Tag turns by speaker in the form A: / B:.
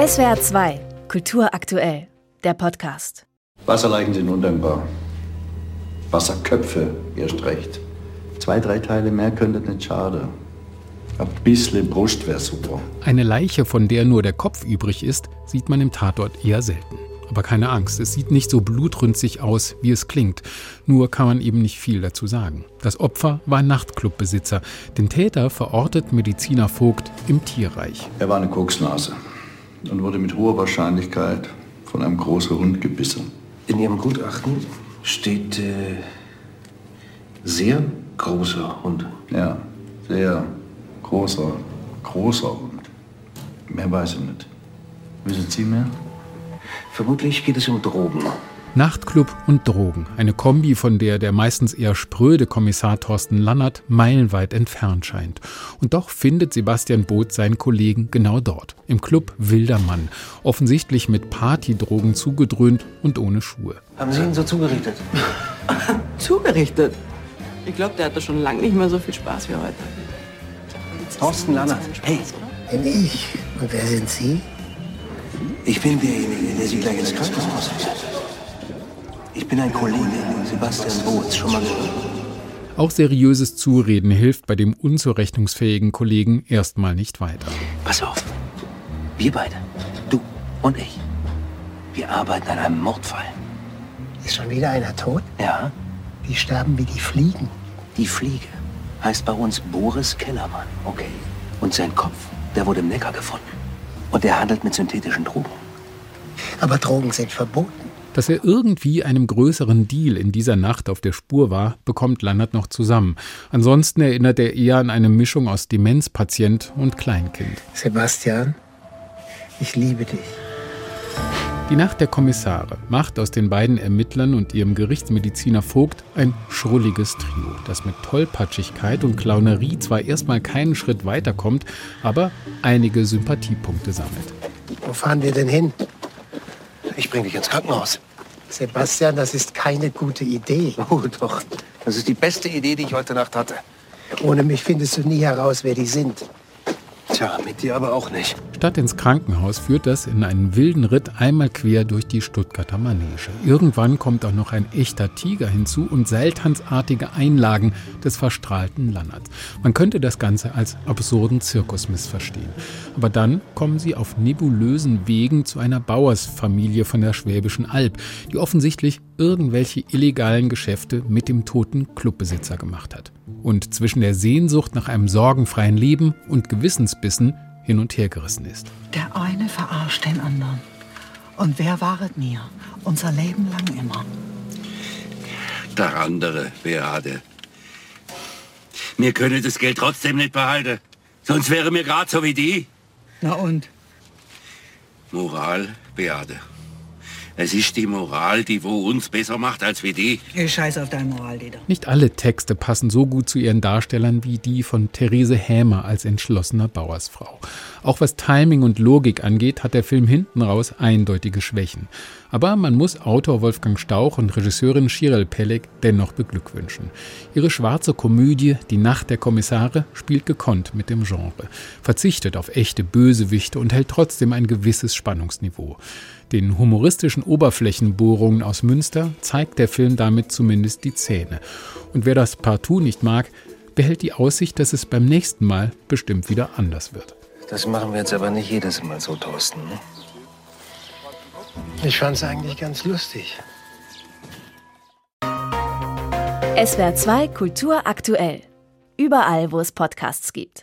A: SWR 2, Kultur aktuell, der Podcast.
B: Wasserleichen sind undankbar. Wasserköpfe erst recht. Zwei, drei Teile mehr könnte nicht schaden. Ein bisschen Brust wäre super.
C: Eine Leiche, von der nur der Kopf übrig ist, sieht man im Tatort eher selten. Aber keine Angst, es sieht nicht so blutrünstig aus, wie es klingt. Nur kann man eben nicht viel dazu sagen. Das Opfer war ein Nachtclubbesitzer. Den Täter verortet Mediziner Vogt im Tierreich.
B: Er war eine Koksnase und wurde mit hoher Wahrscheinlichkeit von einem großen Hund gebissen.
D: In Ihrem Gutachten steht äh, sehr großer Hund.
B: Ja, sehr großer, großer Hund. Mehr weiß ich nicht. Wissen Sie mehr?
D: Vermutlich geht es um Drogen.
C: Nachtclub und Drogen, eine Kombi, von der der meistens eher spröde Kommissar Thorsten Lannert meilenweit entfernt scheint. Und doch findet Sebastian Both seinen Kollegen genau dort, im Club Wilder Mann, offensichtlich mit Partydrogen zugedröhnt und ohne Schuhe.
D: Haben Sie ihn so zugerichtet?
E: Zugerichtet? Ich glaube, der hatte schon lange nicht mehr so viel Spaß wie heute.
D: Thorsten Lannert. Hey,
F: Bin ich. Und wer sind Sie?
D: ich bin derjenige, der Sie gleich ins Krankenhaus. Ich bin ein Kollege, Sebastian Boz, schon mal gehört.
C: Auch seriöses Zureden hilft bei dem unzurechnungsfähigen Kollegen erstmal nicht weiter.
D: Pass auf. Wir beide, du und ich, wir arbeiten an einem Mordfall.
F: Ist schon wieder einer tot?
D: Ja,
F: Die sterben wie die Fliegen.
D: die Fliege heißt bei uns Boris Kellermann, okay? Und sein Kopf, der wurde im Neckar gefunden. Und er handelt mit synthetischen Drogen.
F: Aber Drogen sind verboten.
C: Dass er irgendwie einem größeren Deal in dieser Nacht auf der Spur war, bekommt Lannert noch zusammen. Ansonsten erinnert er eher an eine Mischung aus Demenzpatient und Kleinkind.
F: Sebastian, ich liebe dich.
C: Die Nacht der Kommissare macht aus den beiden Ermittlern und ihrem Gerichtsmediziner Vogt ein schrulliges Trio, das mit Tollpatschigkeit und Clownerie zwar erstmal keinen Schritt weiterkommt, aber einige Sympathiepunkte sammelt.
F: Wo fahren wir denn hin?
D: Ich bring dich ins Krankenhaus.
F: Sebastian, das ist keine gute Idee.
D: Oh, doch. Das ist die beste Idee, die ich heute Nacht hatte.
F: Ohne mich findest du nie heraus, wer die sind.
D: Tja, mit dir aber auch nicht.
C: Statt ins Krankenhaus führt das in einen wilden Ritt einmal quer durch die Stuttgarter Manege. Irgendwann kommt auch noch ein echter Tiger hinzu und seiltanzartige Einlagen des verstrahlten Lannerts. Man könnte das Ganze als absurden Zirkus missverstehen. Aber dann kommen sie auf nebulösen Wegen zu einer Bauersfamilie von der Schwäbischen Alb, die offensichtlich irgendwelche illegalen Geschäfte mit dem toten Clubbesitzer gemacht hat. Und zwischen der Sehnsucht nach einem sorgenfreien Leben und Gewissensbissen hin und her gerissen ist.
G: Der eine verarscht den anderen. Und wer waret mir? Unser Leben lang immer.
H: Der andere, Beate. Mir könne das Geld trotzdem nicht behalten. Sonst wäre mir grad so wie die.
G: Na und?
H: Moral, Beate. Es ist die Moral, die wo uns besser macht als wie die.
G: Ich scheiß auf deine Moral, Dieter.
C: Nicht alle Texte passen so gut zu ihren Darstellern wie die von Therese Hämer als entschlossener Bauersfrau. Auch was Timing und Logik angeht, hat der Film hinten raus eindeutige Schwächen. Aber man muss Autor Wolfgang Stauch und Regisseurin Shirel Pelek dennoch beglückwünschen. Ihre schwarze Komödie Die Nacht der Kommissare spielt gekonnt mit dem Genre, verzichtet auf echte Bösewichte und hält trotzdem ein gewisses Spannungsniveau. Den humoristischen Oberflächenbohrungen aus Münster zeigt der Film damit zumindest die Zähne. Und wer das partout nicht mag, behält die Aussicht, dass es beim nächsten Mal bestimmt wieder anders wird.
D: Das machen wir jetzt aber nicht jedes Mal so, Thorsten. Ne?
F: Ich fand's eigentlich ganz lustig.
A: SWR 2 Kultur aktuell. Überall, wo es Podcasts gibt.